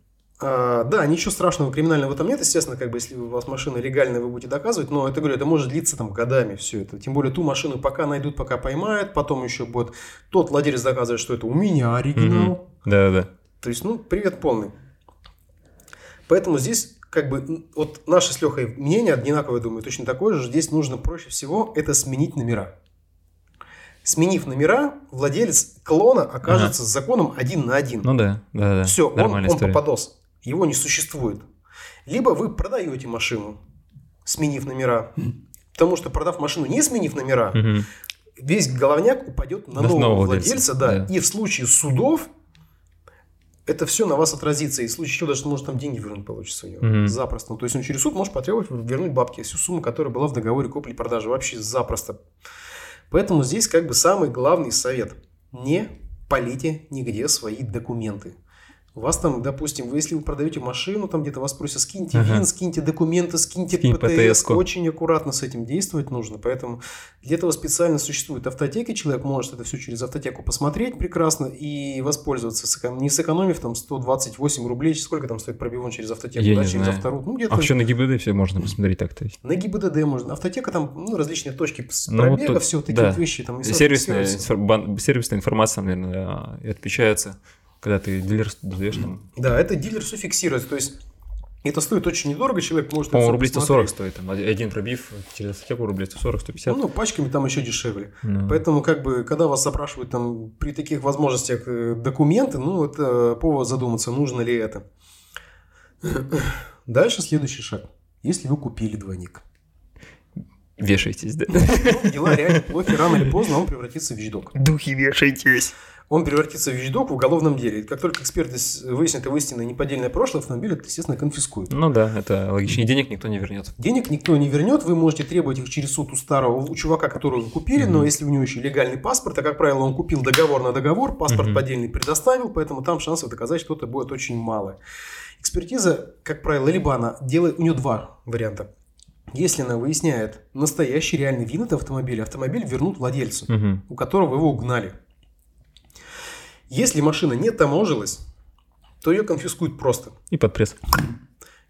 А, да, ничего страшного криминального в этом нет, естественно, как бы, если у вас машина легальная, вы будете доказывать, но это, говорю, это может длиться там годами все это. Тем более ту машину пока найдут, пока поймают, потом еще будет тот владелец доказывать, что это у меня оригинал. Да-да-да. То есть, ну, привет полный. Поэтому здесь, как бы, вот наше с Лехой мнение одинаковое, думаю, точно такое же. Здесь нужно проще всего это сменить номера. Сменив номера, владелец клона окажется с законом один на один. Ну да, да, да. Все, он, Нормальная он история. попадос. Его не существует. Либо вы продаете машину, сменив номера. Потому что продав машину, не сменив номера, Мгм. весь головняк упадет на нового, нового владельца, владельца, да. да. И в случае судов это все на вас отразится. И в случае чего даже может там деньги вернуть получится у него. Мгм. Запросто. Ну, То есть он через суд может потребовать вернуть бабки. Всю сумму, которая была в договоре купли-продажи. Вообще запросто. Поэтому здесь как бы самый главный совет. Не полите нигде свои документы. У вас там, допустим, вы, если вы продаете машину, там где-то вас просят, скиньте Ага. ВИН, скиньте документы, скиньте Скинь ПТС. ПТС-ку. Очень аккуратно с этим действовать нужно. Поэтому для этого специально существуют автотеки. Человек может это все через автотеку посмотреть прекрасно и воспользоваться, не сэкономив там 128 рублей. Сколько там стоит пробивон через автотеку? Я да, не через знаю. авторут. Ну, где-то А еще на ГИБД все можно посмотреть так-то. на ГИБДД можно. Автотека там ну, различные точки Ну, вот пробега, тут, все такие да. вещи. Там, и Сервисная, сервис. сервисная информация, наверное, да, и отмечается, когда ты дилерству даешь там. Да, это дилер все фиксирует. То есть это стоит очень недорого, человек может По-моему, рублей 140 посмотреть. стоит. Там один пробив через автотеку рублей 140, 150. Ну, пачками там еще дешевле. Ну. Поэтому, как бы, когда вас запрашивают там при таких возможностях э, документы, ну, это повод задуматься, нужно ли это. *coughs* Дальше следующий шаг. Если вы купили двойник. Вешайтесь, да? Ну, дела реально плохи, рано или поздно он превратится в вещдок. Духи вешайтесь. Он превратится в вещдок в уголовном деле. Как только эксперты выяснят его истинное неподдельное прошлое, автомобиль, это, естественно, конфискуют. Ну да, это логично. И денег никто не вернет. Денег никто не вернет, вы можете требовать их через суд у старого, у чувака, которого вы купили, но Мгм. если у него еще легальный паспорт, а как правило он купил договор на договор, паспорт Мгм. поддельный предоставил, поэтому там шансов доказать что-то будет очень мало. Экспертиза, как правило, либо она делает, у нее два варианта. Если она выясняет настоящий реальный вин этого автомобиля, автомобиль вернут владельцу, Мгм. у которого его угнали. Если машина не таможилась, то ее конфискуют просто. И под пресс.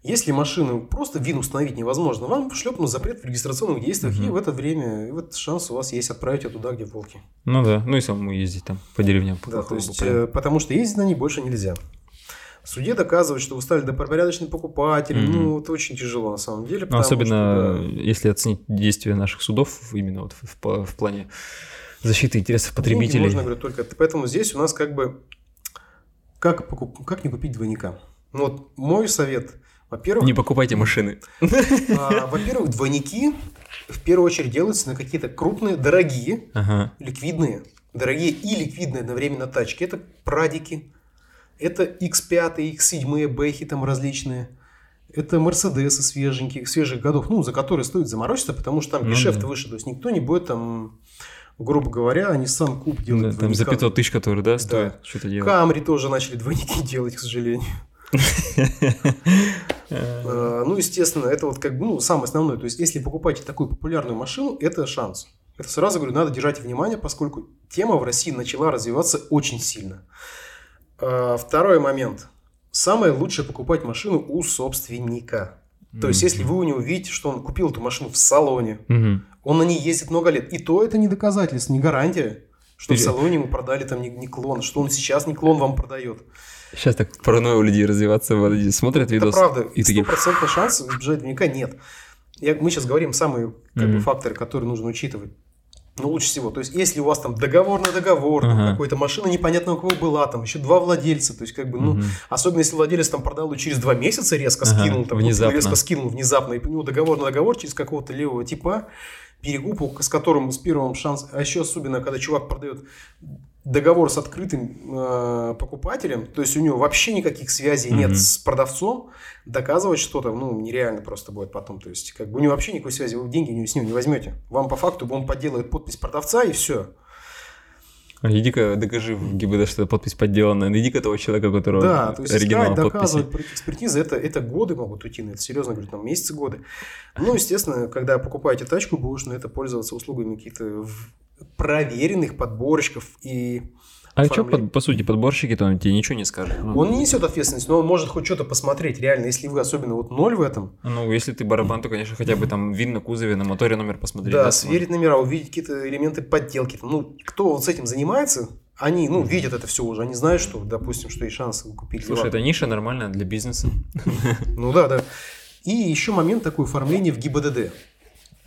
Если машину просто вин установить невозможно, вам шлепнут запрет в регистрационных действиях, Мгм. и в это время и в этот шанс у вас есть отправить ее туда, где волки. Ну да, ну и самому ездить там по деревням. по Да, то есть, э, потому что ездить на ней больше нельзя. В суде доказывать, что вы стали добропорядочным покупателем, Мгм. ну, это очень тяжело на самом деле. Ну, особенно что, да, если оценить действия наших судов именно вот в, в- в плане защиты интересов деньги потребителей. можно, говорю, только... Поэтому здесь у нас как бы... Как, покуп- как не купить двойника? Ну, вот мой совет. Во-первых, Не покупайте машины. А, Во-первых, двойники в первую очередь делаются на какие-то крупные, дорогие, Ага. ликвидные, дорогие и ликвидные одновременно тачки. Это прадики, это X5, X7, бэхи там различные. Это Мерседесы свеженькие, свежих годов, ну, за которые стоит заморочиться, потому что там Ну гешефт да. выше. То есть никто не будет там, грубо говоря, Nissan Куб Да, делать. там за двойника. 500 тысяч, которые, да, стоят, что-то делать. Камри тоже начали двойники *laughs* делать, к сожалению. Э, *laughs* Ну, естественно, это вот как бы ну, самое основное. То есть, если покупаете такую популярную машину, это шанс. Это сразу говорю, надо держать внимание, поскольку тема в России начала развиваться очень сильно. Э, Второй момент. Самое лучшее покупать машину у собственника. То есть, если вы у него видите, что он купил эту машину в салоне, Мгм. он на ней ездит много лет, и то это не доказательство, не гарантия, что в Или- салоне ему продали там не, не клон, что он сейчас не клон вам продает. Сейчас так паранойя у людей развиваться, вот смотрят Это видос правда. и такие... Шанс двойника нет. Я, мы сейчас говорим самые как бы, Мгм. факторы, которые нужно учитывать. Ну, лучше всего. То есть, если у вас там договор на договор, там Ага. какой-то машина непонятно у кого была, там еще два владельца, то есть, как бы, ну, Мгм. особенно если владелец там продал ее через два месяца, резко Ага, скинул, там, внезапно. резко скинул внезапно, и у него договор на договор через какого-то левого типа, перекупу, с которым с первым шанс, а еще особенно, когда чувак продает договор с открытым э, покупателем, то есть у него вообще никаких связей Мгм. нет с продавцом, доказывать что-то, ну, нереально просто будет потом. То есть, как бы у него вообще никакой связи, вы деньги с ним не возьмете. Вам по факту он подделает подпись продавца и все. Иди-ка докажи в ГИБДД, что подпись подделана. Найди-ка того человека, которого Да, то есть оригинал искать, подписи. доказывать, пройти экспертизы, это, это годы могут уйти на это, серьезно говорю, там месяцы, годы. Ну, естественно, когда покупаете тачку, будешь на это пользоваться услугами каких-то в- проверенных подборщиков и А что, оформление. по, по сути, подборщики-то он тебе ничего не скажет? Ну, он не несет ответственность, но он может хоть что-то посмотреть, реально, если вы особенно вот ноль в этом, Ну, если ты барабан, то, конечно, хотя бы там вин на кузове, на моторе номер посмотреть. да, сможешь? сверить номера, увидеть какие-то элементы подделки. Ну, кто вот с этим занимается, они, ну, видят это все уже, они знают, что, допустим, что есть шанс купить. Слушай, это ниша нормальная для бизнеса. Ну да, да. И еще момент такой оформления в ГИБДД.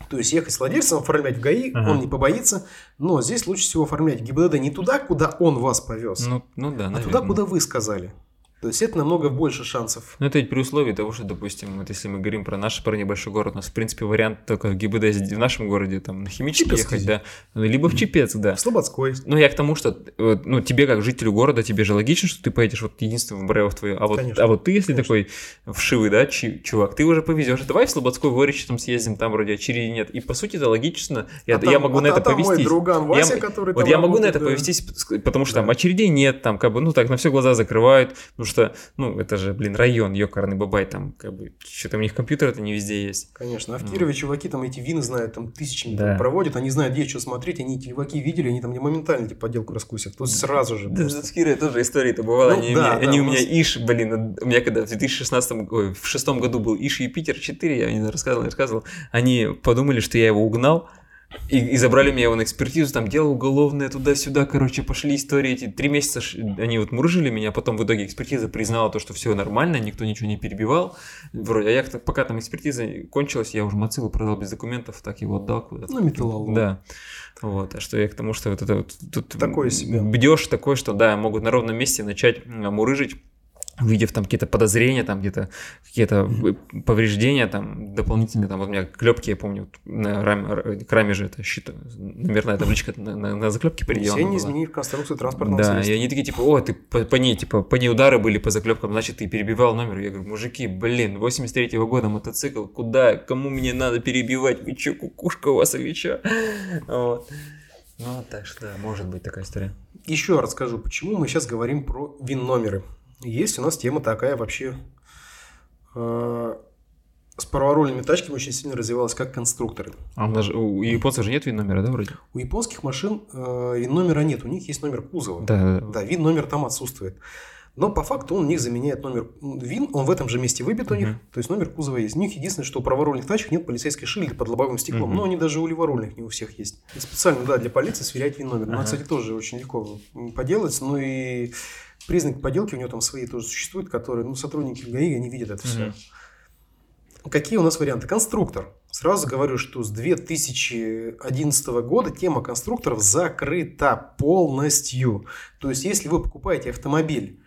То есть ехать с владельцем, оформлять в ГАИ, Ага. он не побоится, но здесь лучше всего оформлять ГИБДД не туда, куда он вас повез, Ну, ну да, а наверное. туда, куда вы сказали. То есть это намного больше шансов. Ну, это ведь при условии того, что, допустим, вот если мы говорим про наш про небольшой город, у нас, в принципе, вариант только ГИБДД здесь в нашем городе, там, на химический Чепецкий. ехать, да, Ну, либо в Чепец, да. В Слободской. Ну, я к тому, что, ну, тебе как жителю города, тебе же логично, что ты поедешь вот единственным в твою, а вот, Конечно. а вот ты, если Конечно. такой вшивый, да, чи- чувак, ты уже повезешь, давай в Слободской Воричи там съездим, там вроде очереди нет, и по сути это логично, я, А я там- могу а на это там мой повестись. друган Вася, я, который вот там я могу на работает, это да. повестись, потому что там Да. очередей нет, там как бы, ну так, на все глаза закрывают, потому что, ну, это же, блин, район, ёкарный бабай, там как бы, что-то у них компьютер-то не везде есть. Конечно. А в Ну. Кирове чуваки там эти вины знают, там тысячами Да. там проводят, они знают, где что смотреть, они эти леваки видели, они там не моментально эти подделку раскусят. То сразу же. Да, просто. с Кирой тоже история-то бывала. Ну, они да, у меня, да, они у у меня Иш, блин, у меня когда в 2016 ой, в шестом году был Иш Юпитер 4, я не рассказывал, не рассказывал, они подумали, что я его угнал, и, и забрали меня его на экспертизу, там дело уголовное, туда-сюда, короче, пошли истории эти. Три месяца ш- они вот мурыжили меня, потом в итоге экспертиза признала то, что все нормально, никто ничего не перебивал. Вроде, а я пока там экспертиза кончилась, я уже Мацилу продал без документов, так его отдал куда-то. Ну, металлолом. Да. Вот, а что я к тому, что вот это вот тут Такое себе. бдеж такой, что да, могут на ровном месте начать мурыжить, увидев там какие-то подозрения, там где-то какие-то повреждения, там дополнительные, там вот у меня клепки, я помню, на раме, к раме же это щит, номерная табличка на, на, на заклепке приделана Все не изменив конструкцию транспортного Да, средства. и они такие, типа, о, ты по, по ней, типа, по ней удары были по заклепкам, значит, ты перебивал номер. Я говорю, мужики, блин, 83-го года мотоцикл, куда, кому мне надо перебивать? Вы чё, кукушка у вас или чё? Вот. Ну, так что, да, может быть такая история. Еще раз скажу, почему мы сейчас говорим про вин-номеры. Есть у нас тема такая вообще. э, С праворульными тачками очень сильно развивалась как конструкторы. А у, нас же- у японцев же нет вин-номера, да, вроде? У японских машин э, вин-номера нет, у них есть номер кузова. Да, да, вин-номер там отсутствует. Но по факту он у них заменяет номер ВИН, он в этом же месте выбит у них, Мгм. то есть номер кузова есть. У них единственное, что у праворульных тачек нет полицейской шильды под лобовым стеклом, Мгм. но они даже у леворульных не у всех есть. И специально, да, для полиции сверять ВИН-номер. Ну, Ага. кстати, тоже очень легко поделать, но и признаки подделки у него там свои тоже существуют, которые, ну, сотрудники ГАИ, они видят это все. Какие у нас варианты? Конструктор. Сразу говорю, что с 2011 года тема конструкторов закрыта полностью. То есть, если вы покупаете автомобиль,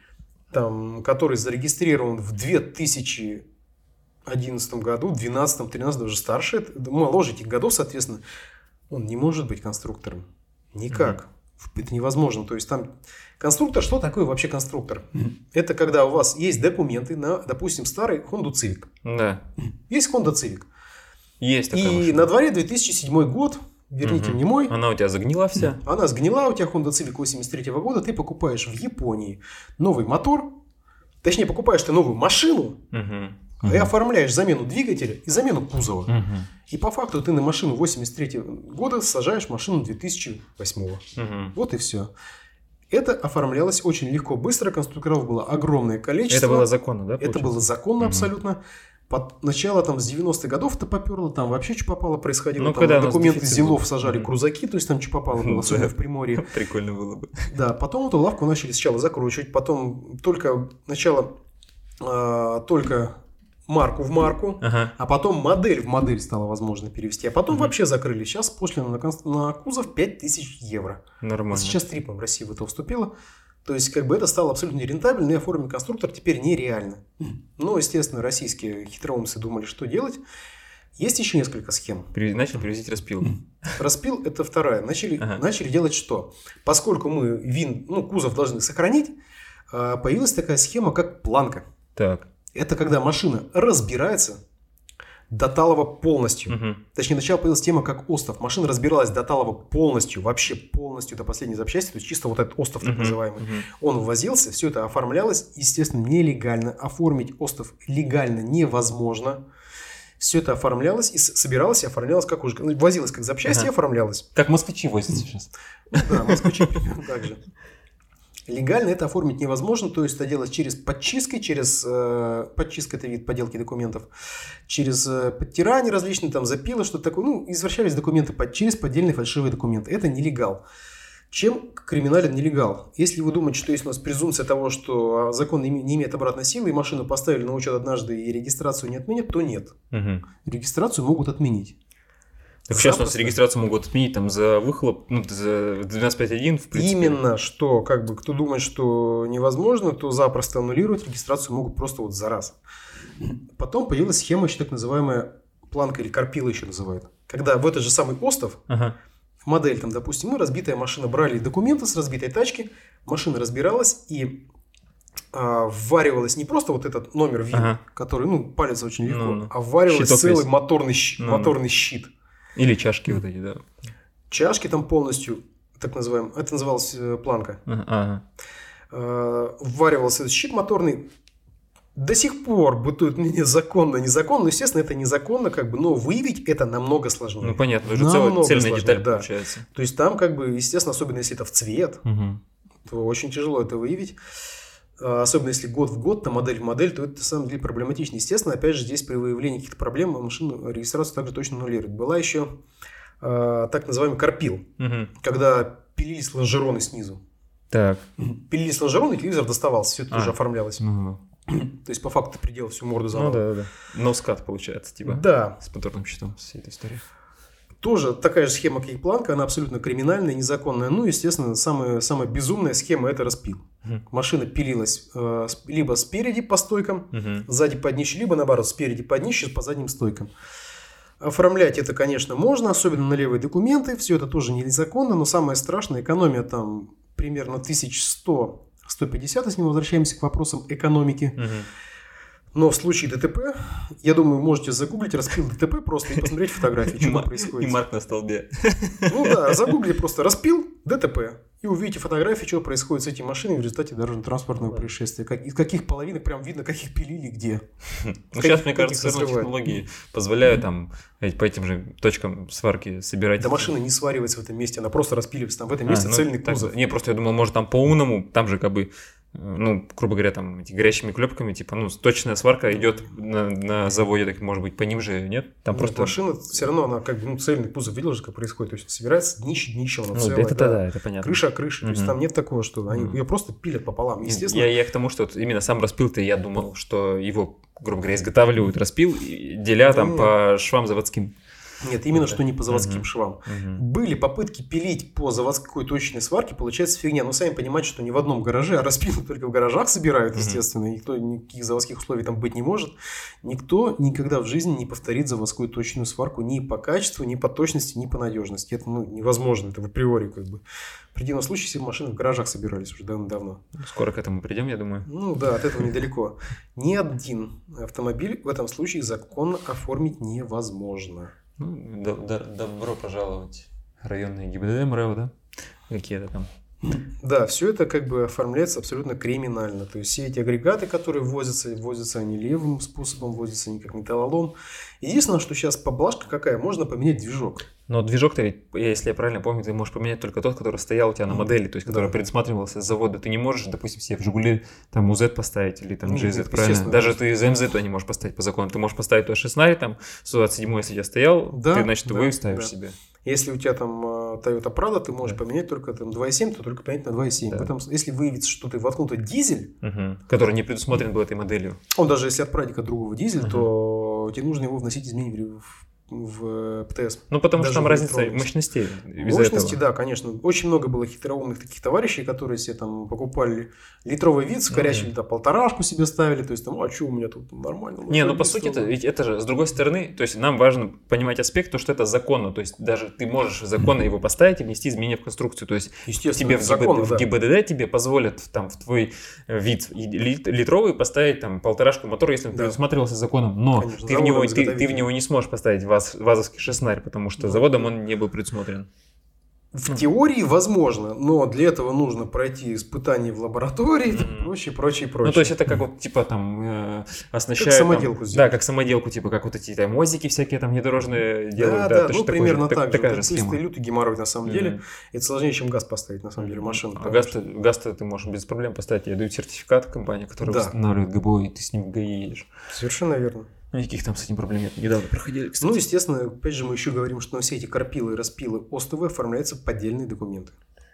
там, который зарегистрирован в 2000 2011 году, 2012, 13 уже старше, моложе этих годов, соответственно, он не может быть конструктором. Никак. Это невозможно. То есть там конструктор, что такое вообще конструктор? Это когда у вас есть документы на, допустим, старый Honda Civic. Да. Есть Honda Civic. Есть такая И машина. на дворе 2007 год, верните Мгм. мне мой, Она у тебя загнила вся? она сгнила, у тебя Honda Civic 83 года, ты покупаешь в Японии новый мотор, точнее, покупаешь ты новую машину, Мгм. и оформляешь замену двигателя и замену кузова. Мгм. И по факту ты на машину 83 года сажаешь машину 2008. Мгм. Вот и все. Это оформлялось очень легко, быстро, конструкторов было огромное количество. Это было законно, да? Это получается? было законно Мгм. абсолютно. Под начало там с 90-х годов это поперло, там вообще что попало происходило. Ну, там когда документы был. сажали Мгм. крузаки, то есть там что попало Ну, было, особенно да. в Приморье. *laughs* Прикольно было бы. Да, потом эту лавку начали сначала закручивать, потом только начало а, только марку в марку, Ага. а потом модель в модель стало возможно перевести, а потом Мгм. вообще закрыли. Сейчас пошлина на, конс- на кузов 5000 евро. Нормально. А сейчас три, по-моему, Россия в это вступила. То есть, как бы это стало абсолютно нерентабельно, и оформить конструктор теперь нереально. *clears throat* Ну, естественно, российские хитроумцы думали, что делать. Есть еще несколько схем. Начали привозить распил. *clears throat* Распил – это вторая. Начали, Ага. начали делать что? Поскольку мы вин, ну, кузов должны сохранить, а, появилась такая схема, как планка. Так. Это когда машина разбирается до талого полностью. Мгм. Точнее, сначала появилась тема как остов. Машина разбиралась до талого полностью, вообще полностью до последней запчасти, то есть чисто вот этот остов так Мгм. называемый. Мгм. Он ввозился, все это оформлялось, естественно, нелегально. Оформить остов легально невозможно. Все это оформлялось и собиралось и оформлялось как уже. ну, Возилось как запчасти и Ага. оформлялось. Как москвичи возят сейчас. Да, москвичи *laughs* примерно так же. Легально это оформить невозможно, то есть это делать через подчистки, через э, подчистка это вид поделки документов, через э, подтирание различные там запилы, что-то такое, ну извращались документы под, через поддельные фальшивые документы. Это нелегал. Чем криминален нелегал? Если вы думаете, что есть у нас презумпция того, что а, закон не име- не имеет обратной силы, и машину поставили на учет однажды и регистрацию не отменят, то нет. Мгм. Регистрацию могут отменить. Так сейчас у нас регистрацию могут отменить там за выхлоп, ну, за 12.5.1, в принципе. Именно, что как бы кто думает, что невозможно, то запросто аннулировать регистрацию могут просто вот за раз. Потом появилась схема еще так называемая планка или карпила еще называют. Когда в этот же самый остов Ага. модель, там, допустим, мы разбитая машина, брали документы с разбитой тачки, машина разбиралась и а, вваривалась не просто вот этот номер ВИН, Ага. который, ну, палится очень легко, Ну, ну. а вваривалась Щиток целый есть. моторный, щ- Ну, ну. моторный щит. Или чашки вот эти, да. Чашки там полностью, так называемые, это называлось э, планка. Ага, э, вваривался этот щит моторный. До сих пор бытует мнение законно, незаконно. Естественно, это незаконно, как бы, но выявить это намного сложнее. Ну, понятно, уже Намного цельная сложнее, деталь да. получается. То есть там, как бы, естественно, особенно если это в цвет, Мгм. то очень тяжело это выявить. А, Особенно если год в год, там модель в модель, то это на самом деле проблематично. Естественно, опять же, здесь при выявлении каких-то проблем машину регистрацию также точно аннулирует. Была еще а, так называемый карпил, Мгм. когда пилились лонжероны снизу. Так. Пилились лонжероны, и телевизор доставался, все это А. тоже оформлялось. Ну, То есть, по факту, ты приделал всю морду ну заново. да, да, да. Ноускат получается, типа. Да, С моторным щитом, вся эта история. Тоже такая же схема, как и планка, она абсолютно криминальная, незаконная. Ну, естественно, самая, самая безумная схема – это распил. Мгм. Машина пилилась э, либо спереди по стойкам, Мгм. сзади под днище, либо наоборот, спереди под днище, по задним стойкам. Оформлять это, конечно, можно, особенно на левые документы. Все это тоже незаконно, но самое страшное, экономия там примерно 1100-150, если мы возвращаемся к вопросам экономики. Мгм. Но в случае ДТП, я думаю, можете загуглить распил ДТП просто и посмотреть фотографии, что там Мар- И происходит. марк на столбе. Ну да, загугли просто распил ДТП. И увидите фотографии, что происходит с этими машинами в результате дорожно-транспортного происшествия. Как, из каких половинок прям видно, каких пилили где. Ну, каких- сейчас, мне кажется, все равно технологии позволяют там ведь по этим же точкам сварки собирать. Да машина не сваривается в этом месте, она просто распиливается. Там в этом А, месте ну, цельный так кузов. Не, просто я думал, может, там по-умному, там же как бы, ну, грубо говоря, там эти горячими клепками, типа, ну, точная сварка идет на, на заводе, так может быть, по ним же, нет? Там Нет, просто... машина все равно, она как бы ну, цельный кузов. Видел же, как происходит? То есть собирается днище днище, она Ну, целая, это да. да, это понятно. Крыша о крыше. То есть там нет такого, что они Мгм. ее просто пилят пополам. Естественно, Я, я к тому, что вот именно сам распил-то я думал, что его, грубо говоря, изготавливают распил, деля там Нет. по швам заводским. Нет, именно Да. что не по заводским швам. Были попытки пилить по заводской точной сварке, получается фигня. Но сами понимаете, что не в одном гараже, а распилы *laughs* только в гаражах собирают, естественно. Никто, никаких заводских условий там быть не может. Никто никогда в жизни не повторит заводскую точную сварку ни по качеству, ни по точности, ни по надежности. Это ну, невозможно, это в априори как бы. В противном случае все машины в гаражах собирались уже давно. Скоро к этому придем, я думаю. Ну да, от этого недалеко. Ни один автомобиль в этом случае законно оформить невозможно. Ну, до- до- добро пожаловать. Районные ГИБДД МРЭО, да? Какие-то там. Да, все это как бы оформляется абсолютно криминально. То есть все эти агрегаты, которые ввозятся, ввозятся они левым способом, ввозятся они как металлолом. Единственное, что сейчас поблажка какая, можно поменять движок. Но движок-то ведь, если я правильно помню, ты можешь поменять только тот, который стоял у тебя на модели, то есть который Да. предусматривался с завода. Ты не можешь, допустим, себе в Жигули там УЗ поставить или там Ну, GZ, естественно, правильно? Даже ты из МЗ то не можешь поставить по закону. Ты можешь поставить туда 16 там, 127 если у тебя стоял, Да, ты, значит, да, и ставишь да. себе. Если у тебя там э, Toyota Prado, ты можешь Да. поменять только там 2.7, то только поменять на 2.7. Да. В этом, если выявится, что ты воткнут дизель, Мгм. Который не предусмотрен был этой моделью. он даже если от другого дизель, Ага. то тебе нужно его вносить изменения в, в ПТС. Ну, потому что там разница мощностей Мощности, этого. да, конечно. Очень много было хитроумных таких товарищей, которые себе там покупали литровый вид, скорячили Мгм. там полторашку себе ставили, то есть там, а что у меня тут нормально? Не, ну по сути, это, стал». ведь это же с другой стороны, то есть нам важно понимать аспект, то, что это законно, то есть даже ты можешь законно его поставить и внести изменения в конструкцию, то есть тебе в, законно, ГИБД, да. в ГИБДД тебе позволят там в твой э, вид литровый поставить там полторашку мотор, если он Да. предусматривался законом, но Конечно, ты, в него, ты, ты в него не сможешь поставить ваз, вазовский шестнарь, потому что Ну, заводом он не был предусмотрен. В теории возможно, но для этого нужно пройти испытания в лаборатории, там, Мгм. прочее, прочее, прочее. Ну, то есть это как вот, типа, там, э, оснащают... Как там- самоделку Да, сделать. как самоделку, типа, как вот эти там мозики всякие там внедорожные да, делают. да, точно ну такой примерно же, так, Такая же. же То есть схема. лютый геморрой на самом деле. Мгм. Это сложнее, чем газ поставить, на самом деле, машину. А потому газ, что- газ ты можешь без проблем поставить. Я даю сертификат компании, которая Да. устанавливает ГБО, и ты с ним в ГАИ едешь. Совершенно верно. Никаких там с этим проблем нет. Недавно проходили, кстати. Ну, естественно, опять же, мы еще говорим, что на все эти карпилы и распилы ОСТВ оформляются поддельные документы.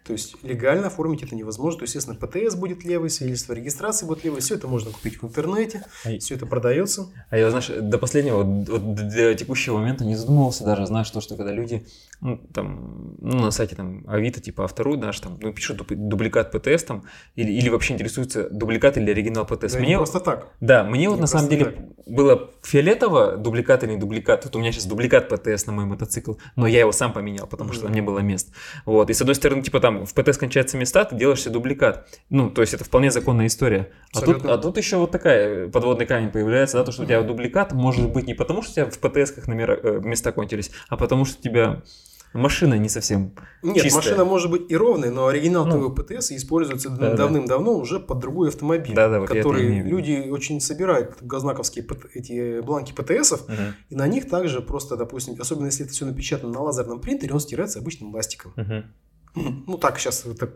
То есть легально оформить это невозможно. То есть, естественно, ПТС будет левый, свидетельство о регистрации будет левый. Все это можно купить в интернете, А- все это продается. А я, знаешь, до последнего, вот, вот до, до текущего момента не задумывался даже, знаешь, то, что когда люди, ну, там, ну, на сайте там Авито, типа Автору, знаешь, там, ну, пишут дуб- дубликат ПТС там, или, или вообще интересуются, дубликат или оригинал ПТС. Да, не Мне, просто так. да, мне вот не на самом деле было фиолетово, дубликат или не дубликат. Вот у меня сейчас дубликат ПТС на мой мотоцикл, но я его сам поменял, потому что Мгм. не было мест. Вот, и с одной стороны, типа там в ПТС кончаются места, ты делаешь себе дубликат. Ну, то есть это вполне законная история. А тут, а тут еще вот такая подводный камень появляется, да, то, что у тебя дубликат может быть не потому, что у тебя в ПТС-ках номера, э, места кончились, а потому что у тебя машина не совсем Нет, чистая. машина может быть и ровная, но оригинал Ну. твоего ПТС используется Да, да. давным-давно уже под другой автомобиль. Да-да, вот я это который люди очень собирают газнаковские ПТ эти бланки ПТСов, Мгм. и на них также просто, допустим, особенно если это все напечатано на лазерном принтере, он стирается обычным ластиком. Мгм. Ну так сейчас это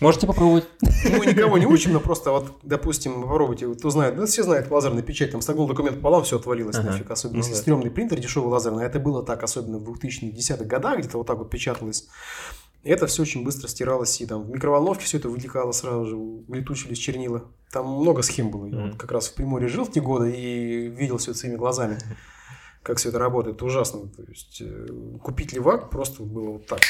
Можете попробовать. Мы никого не учим, но просто вот, допустим, попробуйте, кто знает, ну, все знают лазерная печать, там согнул документ пополам, все отвалилось Ага. нафиг, особенно Ну если да. стрёмный принтер дешевый лазерный, а это было так, особенно в 2010-х годах, где-то вот так вот печаталось. Это все очень быстро стиралось, и там в микроволновке все это вытекало сразу же, улетучились чернила. Там много схем было. Я Мгм. вот как раз в Приморье жил в те годы и видел все это своими глазами, как все это работает. Это ужасно. То есть э, купить левак просто было вот так.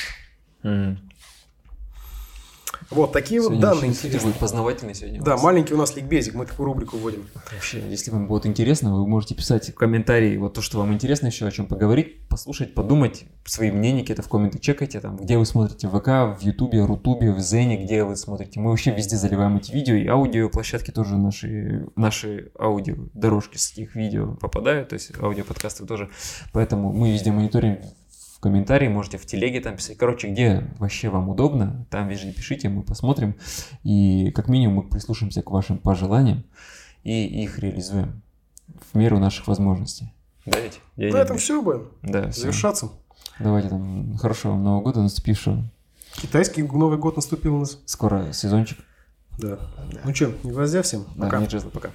Вот такие вот Сегодня данные очень, кстати, интересные. будет познавательный сегодня. Да, маленький у нас ликбезик, мы такую рубрику вводим. Вообще, если вам будет интересно, вы можете писать в комментарии вот то, что вам интересно еще о чем поговорить, послушать, подумать, свои мнения какие-то в комменты чекайте, там, где вы смотрите в ВК, в Ютубе, Рутубе, в Зене, где вы смотрите. Мы вообще везде заливаем эти видео, и аудио площадки тоже наши, наши аудио дорожки с этих видео попадают, то есть аудиоподкасты тоже. Поэтому мы везде мониторим комментарии, можете в телеге там писать. Короче, где вообще вам удобно, там везде пишите, мы посмотрим. И как минимум мы прислушаемся к вашим пожеланиям и их реализуем в меру наших возможностей. Да, ведь? Я На этом все будем. Да, всё. Завершаться. Давайте там хорошего вам Нового года наступившего. Китайский Новый год наступил у нас. Скоро сезончик. Да. Ну что, не гвоздя всем? Да, Пока. не джезла. Пока.